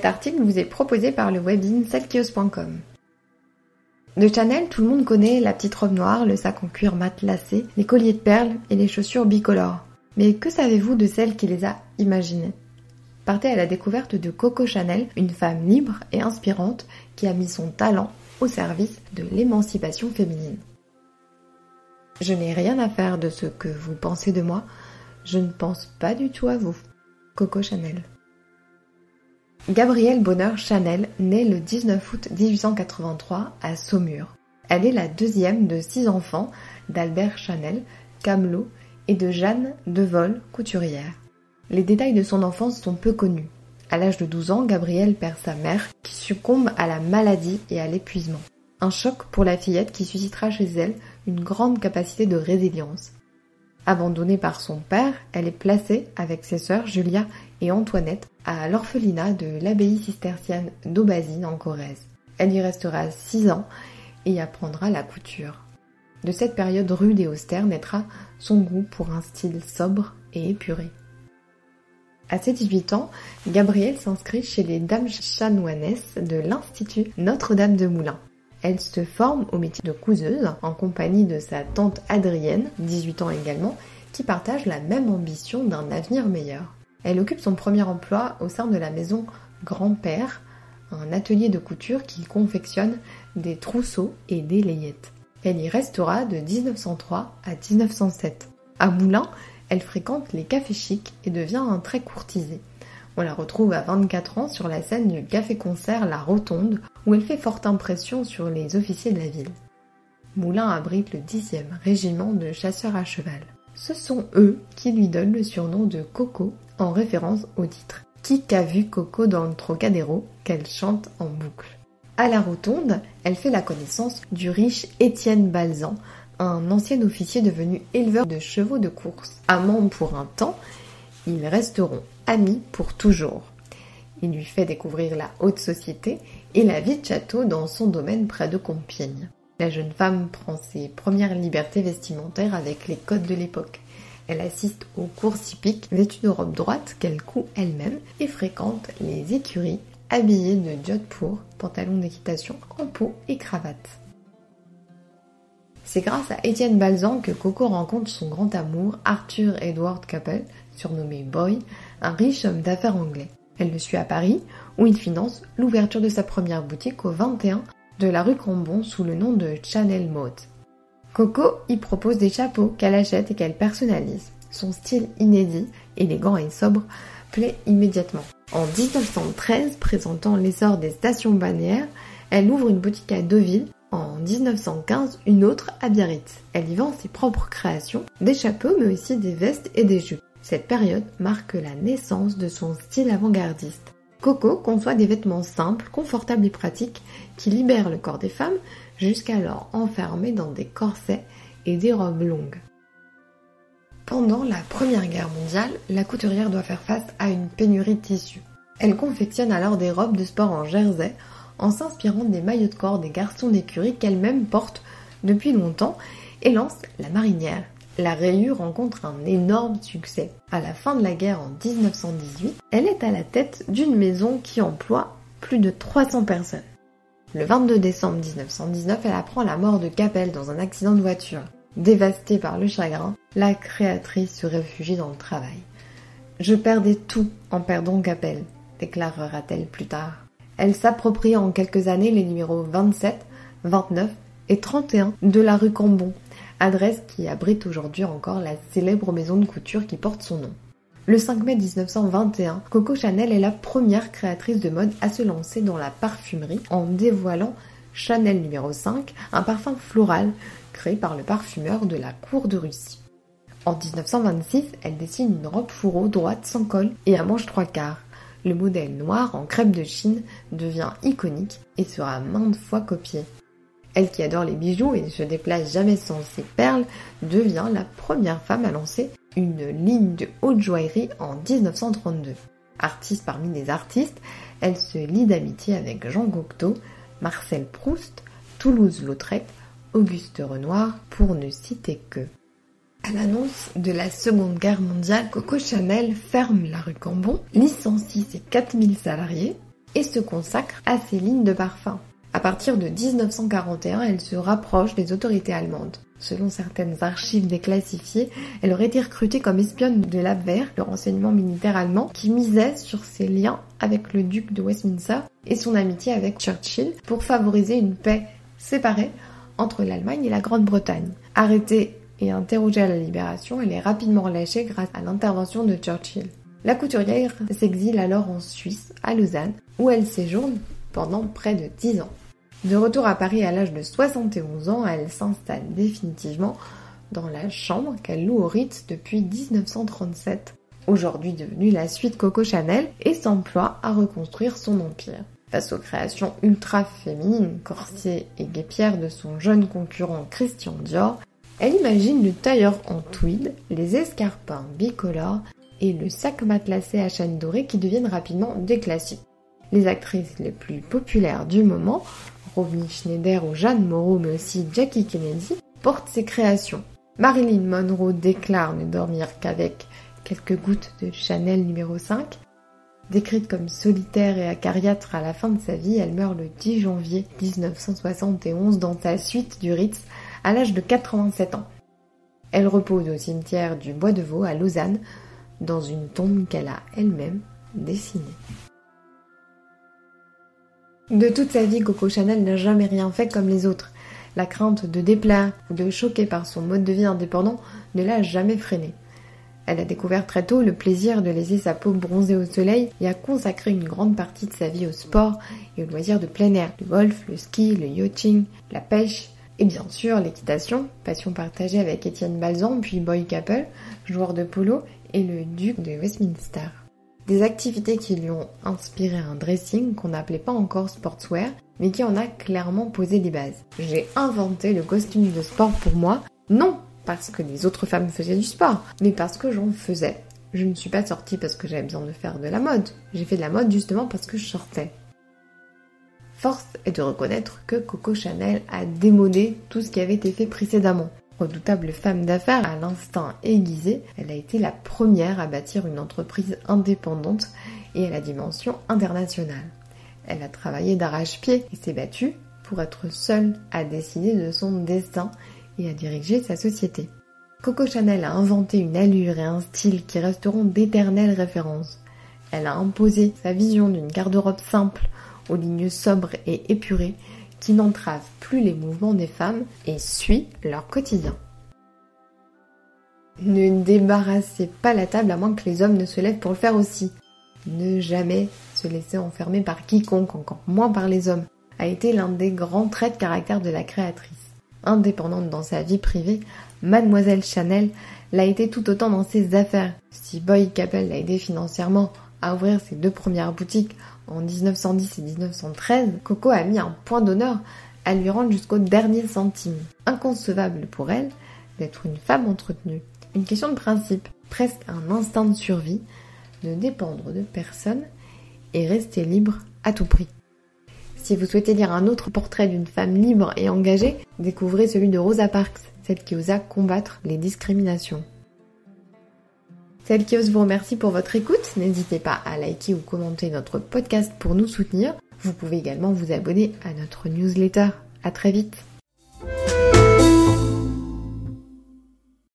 Cet article vous est proposé par le webin selkios.com. De Chanel, tout le monde connaît la petite robe noire, le sac en cuir matelassé, les colliers de perles et les chaussures bicolores. Mais que savez-vous de celle qui les a imaginées? Partez à la découverte de Coco Chanel, une femme libre et inspirante qui a mis son talent au service de l'émancipation féminine. Je n'ai rien à faire de ce que vous pensez de moi, je ne pense pas du tout à vous. Coco Chanel. Gabrielle Bonheur Chanel naît le 19 août 1883 à Saumur. Elle est la deuxième de six enfants d'Albert Chanel, camelot, et de Jeanne Devol, couturière. Les détails de son enfance sont peu connus. À l'âge de 12 ans, Gabrielle perd sa mère qui succombe à la maladie et à l'épuisement. Un choc pour la fillette qui suscitera chez elle une grande capacité de résilience. Abandonnée par son père, elle est placée avec ses sœurs Julia et Antoinette à l'orphelinat de l'abbaye cistercienne d'Aubazine en Corrèze. Elle y restera six ans et y apprendra la couture. De cette période rude et austère naîtra son goût pour un style sobre et épuré. À ses 18 ans, Gabrielle s'inscrit chez les dames chanoinesses de l'Institut Notre-Dame de Moulins. Elle se forme au métier de couseuse en compagnie de sa tante Adrienne, 18 ans également, qui partage la même ambition d'un avenir meilleur. Elle occupe son premier emploi au sein de la maison Grand-Père, un atelier de couture qui confectionne des trousseaux et des layettes. Elle y restera de 1903 à 1907. À Moulins, elle fréquente les cafés chics et devient un très courtisée. On la retrouve à 24 ans sur la scène du café-concert La Rotonde, où elle fait forte impression sur les officiers de la ville. Moulin abrite le 10e régiment de chasseurs à cheval. Ce sont eux qui lui donnent le surnom de Coco en référence au titre. Qui qu'a vu Coco dans le Trocadéro qu'elle chante en boucle À la Rotonde, elle fait la connaissance du riche Étienne Balzan, un ancien officier devenu éleveur de chevaux de course. Amant pour un temps, ils resteront amis pour toujours. Il lui fait découvrir la haute société et la vie de château dans son domaine près de Compiègne. La jeune femme prend ses premières libertés vestimentaires avec les codes de l'époque. Elle assiste aux courses hippiques vêtue de robe droite qu'elle coud elle-même et fréquente les écuries habillées de jodhpur, pantalon d'équitation en peau et cravate. C'est grâce à Étienne Balzan que Coco rencontre son grand amour, Arthur Edward Capel, surnommé Boy, un riche homme d'affaires anglais. Elle le suit à Paris, où il finance l'ouverture de sa première boutique au 21 de la rue Cambon sous le nom de Chanel Mode. Coco y propose des chapeaux qu'elle achète et qu'elle personnalise. Son style inédit, élégant et sobre plaît immédiatement. En 1913, présentant l'essor des stations balnéaires, elle ouvre une boutique à Deauville. En 1915, une autre à Biarritz. Elle y vend ses propres créations, des chapeaux mais aussi des vestes et des jupes. Cette période marque la naissance de son style avant-gardiste. Coco conçoit des vêtements simples, confortables et pratiques qui libèrent le corps des femmes jusqu'alors enfermées dans des corsets et des robes longues. Pendant la Première Guerre mondiale, la couturière doit faire face à une pénurie de tissus. Elle confectionne alors des robes de sport en jersey en s'inspirant des maillots de corps des garçons d'écurie qu'elle-même porte depuis longtemps et lance la marinière, la rayure rencontre un énorme succès. À la fin de la guerre en 1918, elle est à la tête d'une maison qui emploie plus de 300 personnes. Le 22 décembre 1919, elle apprend la mort de Capel dans un accident de voiture. Dévastée par le chagrin, la créatrice se réfugie dans le travail. Je perdais tout en perdant Capel, déclarera-t-elle plus tard. Elle s'approprie en quelques années les numéros 27, 29 et 31 de la rue Cambon, adresse qui abrite aujourd'hui encore la célèbre maison de couture qui porte son nom. Le 5 mai 1921, Coco Chanel est la première créatrice de mode à se lancer dans la parfumerie en dévoilant Chanel numéro 5, un parfum floral créé par le parfumeur de la cour de Russie. En 1926, elle dessine une robe fourreau droite sans col et à manche trois quarts. Le modèle noir en crêpe de Chine devient iconique et sera maintes fois copié. Elle qui adore les bijoux et ne se déplace jamais sans ses perles, devient la première femme à lancer une ligne de haute joaillerie en 1932. Artiste parmi les artistes, elle se lie d'amitié avec Jean Cocteau, Marcel Proust, Toulouse-Lautrec, Auguste Renoir, pour ne citer que. À l'annonce de la Seconde Guerre mondiale, Coco Chanel ferme la rue Cambon, licencie ses 4000 salariés et se consacre à ses lignes de parfum. À partir de 1941, elle se rapproche des autorités allemandes. Selon certaines archives déclassifiées, elle aurait été recrutée comme espionne de l'Abwehr, le renseignement militaire allemand, qui misait sur ses liens avec le duc de Westminster et son amitié avec Churchill pour favoriser une paix séparée entre l'Allemagne et la Grande-Bretagne. Arrêtée et interrogée à la Libération, elle est rapidement relâchée grâce à l'intervention de Churchill. La couturière s'exile alors en Suisse, à Lausanne, où elle séjourne pendant près de 10 ans. De retour à Paris à l'âge de 71 ans, elle s'installe définitivement dans la chambre qu'elle loue au Ritz depuis 1937, aujourd'hui devenue la suite Coco Chanel, et s'emploie à reconstruire son empire. Face aux créations ultra féminines, corsets et guépières de son jeune concurrent Christian Dior, elle imagine le tailleur en tweed, les escarpins bicolores et le sac matelassé à chaîne dorée qui deviennent rapidement des classiques. Les actrices les plus populaires du moment Robin Schneider ou Jeanne Moreau, mais aussi Jackie Kennedy, portent ses créations. Marilyn Monroe déclare ne dormir qu'avec quelques gouttes de Chanel numéro 5. Décrite comme solitaire et acariâtre à la fin de sa vie, elle meurt le 10 janvier 1971 dans sa suite du Ritz à l'âge de 87 ans. Elle repose au cimetière du Bois de Vaux à Lausanne dans une tombe qu'elle a elle-même dessinée. De toute sa vie, Coco Chanel n'a jamais rien fait comme les autres. La crainte de déplaire ou de choquer par son mode de vie indépendant ne l'a jamais freinée. Elle a découvert très tôt le plaisir de laisser sa peau bronzer au soleil et a consacré une grande partie de sa vie au sport et aux loisirs de plein air, le golf, le ski, le yachting, la pêche et bien sûr l'équitation, passion partagée avec Étienne Balzan puis Boy Capel, joueur de polo et le duc de Westminster des activités qui lui ont inspiré un dressing qu'on n'appelait pas encore sportswear, mais qui en a clairement posé les bases. J'ai inventé le costume de sport pour moi, non parce que les autres femmes faisaient du sport, mais parce que j'en faisais. Je ne suis pas sortie parce que j'avais besoin de faire de la mode, j'ai fait de la mode justement parce que je sortais. Force est de reconnaître que Coco Chanel a démodé tout ce qui avait été fait précédemment. Redoutable femme d'affaires à l'instinct aiguisé, elle a été la première à bâtir une entreprise indépendante et à la dimension internationale. Elle a travaillé d'arrache-pied et s'est battue pour être seule à décider de son destin et à diriger sa société. Coco Chanel a inventé une allure et un style qui resteront d'éternelles références. Elle a imposé sa vision d'une garde-robe simple, aux lignes sobres et épurées, qui n'entrave plus les mouvements des femmes et suit leur quotidien. Ne débarrassez pas la table à moins que les hommes ne se lèvent pour le faire aussi. Ne jamais se laisser enfermer par quiconque, encore moins par les hommes, a été l'un des grands traits de caractère de la créatrice. Indépendante dans sa vie privée, Mademoiselle Chanel l'a été tout autant dans ses affaires. Si Boy Capel l'a aidé financièrement à ouvrir ses deux premières boutiques en 1910 et 1913, Coco a mis un point d'honneur à lui rendre jusqu'au dernier centime. Inconcevable pour elle d'être une femme entretenue. Une question de principe, presque un instinct de survie, de dépendre de personne et rester libre à tout prix. Si vous souhaitez lire un autre portrait d'une femme libre et engagée, découvrez celui de Rosa Parks, celle qui osa combattre les discriminations. Celle qui ose vous remercie pour votre écoute. N'hésitez pas à liker ou commenter notre podcast pour nous soutenir. Vous pouvez également vous abonner à notre newsletter. À très vite.